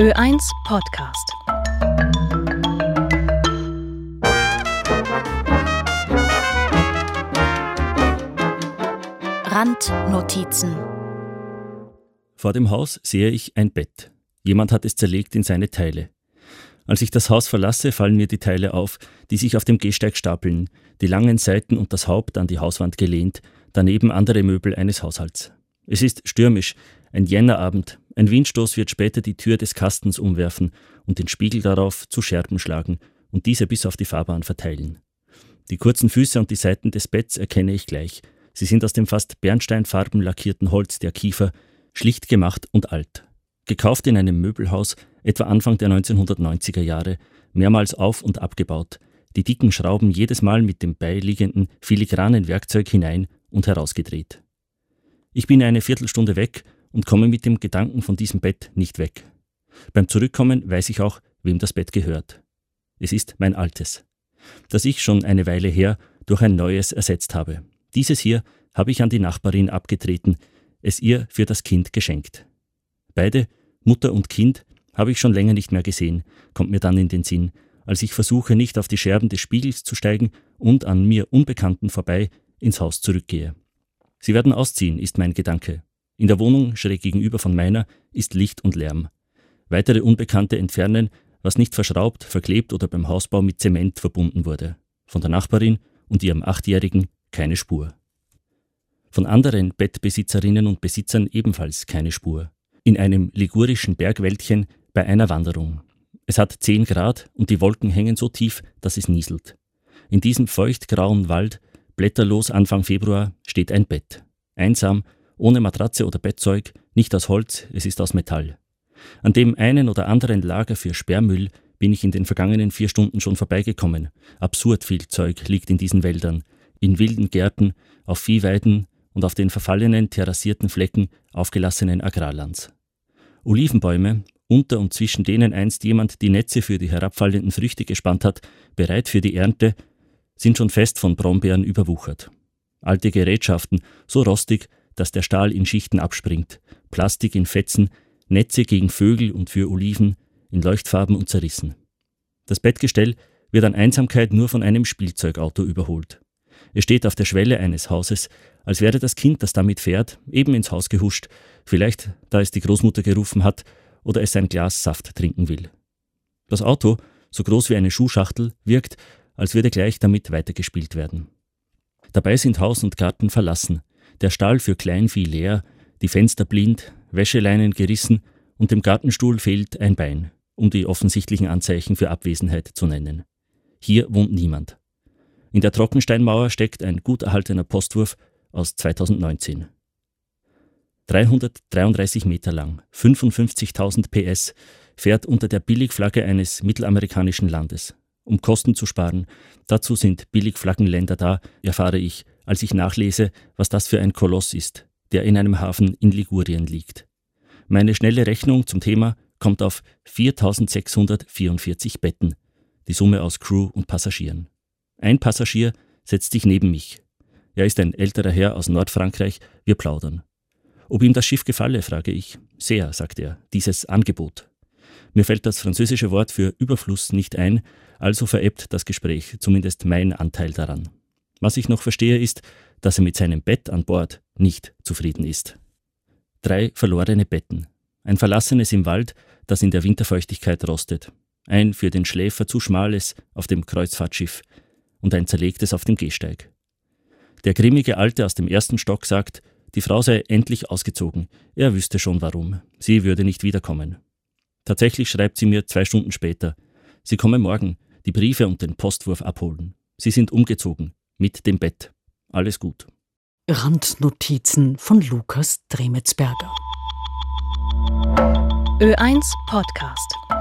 Ö1 Podcast. Randnotizen. Vor dem Haus sehe ich ein Bett. Jemand hat es zerlegt in seine Teile. Als ich das Haus verlasse, fallen mir die Teile auf, die sich auf dem Gehsteig stapeln, die langen Seiten und das Haupt an die Hauswand gelehnt, daneben andere Möbel eines Haushalts. Es ist stürmisch, ein Jännerabend, ein Windstoß wird später die Tür des Kastens umwerfen und den Spiegel darauf zu Scherben schlagen und diese bis auf die Fahrbahn verteilen. Die kurzen Füße und die Seiten des Betts erkenne ich gleich. Sie sind aus dem fast bernsteinfarben lackierten Holz der Kiefer, schlicht gemacht und alt. Gekauft in einem Möbelhaus, etwa Anfang der 1990er Jahre, mehrmals auf und abgebaut, die dicken Schrauben jedes Mal mit dem beiliegenden filigranen Werkzeug hinein und herausgedreht. Ich bin eine Viertelstunde weg und komme mit dem Gedanken von diesem Bett nicht weg. Beim Zurückkommen weiß ich auch, wem das Bett gehört. Es ist mein altes, das ich schon eine Weile her durch ein neues ersetzt habe. Dieses hier habe ich an die Nachbarin abgetreten, es ihr für das Kind geschenkt. Beide, Mutter und Kind, habe ich schon länger nicht mehr gesehen, kommt mir dann in den Sinn, als ich versuche, nicht auf die Scherben des Spiegels zu steigen und an mir Unbekannten vorbei ins Haus zurückgehe. Sie werden ausziehen, ist mein Gedanke. In der Wohnung schräg gegenüber von meiner ist Licht und Lärm. Weitere Unbekannte entfernen, was nicht verschraubt, verklebt oder beim Hausbau mit Zement verbunden wurde. Von der Nachbarin und ihrem Achtjährigen keine Spur. Von anderen Bettbesitzerinnen und Besitzern ebenfalls keine Spur. In einem ligurischen Bergwäldchen bei einer Wanderung. Es hat 10 Grad und die Wolken hängen so tief, dass es nieselt. In diesem feuchtgrauen Wald, blätterlos Anfang Februar, steht ein Bett. Einsam ohne Matratze oder Bettzeug, nicht aus Holz, es ist aus Metall. An dem einen oder anderen Lager für Sperrmüll bin ich in den vergangenen vier Stunden schon vorbeigekommen. Absurd viel Zeug liegt in diesen Wäldern, in wilden Gärten, auf Viehweiden und auf den verfallenen, terrassierten Flecken aufgelassenen Agrarlands. Olivenbäume, unter und zwischen denen einst jemand die Netze für die herabfallenden Früchte gespannt hat, bereit für die Ernte, sind schon fest von Brombeeren überwuchert. Alte Gerätschaften, so rostig, dass der Stahl in Schichten abspringt, Plastik in Fetzen, Netze gegen Vögel und für Oliven, in Leuchtfarben und zerrissen. Das Bettgestell wird an Einsamkeit nur von einem Spielzeugauto überholt. Es steht auf der Schwelle eines Hauses, als wäre das Kind, das damit fährt, eben ins Haus gehuscht, vielleicht da es die Großmutter gerufen hat oder es ein Glas Saft trinken will. Das Auto, so groß wie eine Schuhschachtel, wirkt, als würde gleich damit weitergespielt werden. Dabei sind Haus und Garten verlassen, der Stall für Kleinvieh leer, die Fenster blind, Wäscheleinen gerissen und dem Gartenstuhl fehlt ein Bein, um die offensichtlichen Anzeichen für Abwesenheit zu nennen. Hier wohnt niemand. In der Trockensteinmauer steckt ein gut erhaltener Postwurf aus 2019. 333 Meter lang, 55.000 PS, fährt unter der Billigflagge eines mittelamerikanischen Landes. Um Kosten zu sparen, dazu sind Billigflaggenländer da, erfahre ich, als ich nachlese, was das für ein Koloss ist, der in einem Hafen in Ligurien liegt. Meine schnelle Rechnung zum Thema kommt auf 4644 Betten, die Summe aus Crew und Passagieren. Ein Passagier setzt sich neben mich. Er ist ein älterer Herr aus Nordfrankreich, wir plaudern. Ob ihm das Schiff gefalle, frage ich. Sehr, sagt er, dieses Angebot. Mir fällt das französische Wort für Überfluss nicht ein, also verebbt das Gespräch, zumindest mein Anteil daran. Was ich noch verstehe, ist, dass er mit seinem Bett an Bord nicht zufrieden ist. Drei verlorene Betten. Ein verlassenes im Wald, das in der Winterfeuchtigkeit rostet. Ein für den Schläfer zu schmales auf dem Kreuzfahrtschiff und ein zerlegtes auf dem Gehsteig. Der grimmige Alte aus dem ersten Stock sagt, die Frau sei endlich ausgezogen. Er wüsste schon warum. Sie würde nicht wiederkommen. Tatsächlich schreibt sie mir zwei Stunden später. Sie komme morgen, die Briefe und den Postwurf abholen. Sie sind umgezogen mit dem Bett. Alles gut. Randnotizen von Lukas Dremetsberger. Ö1 Podcast.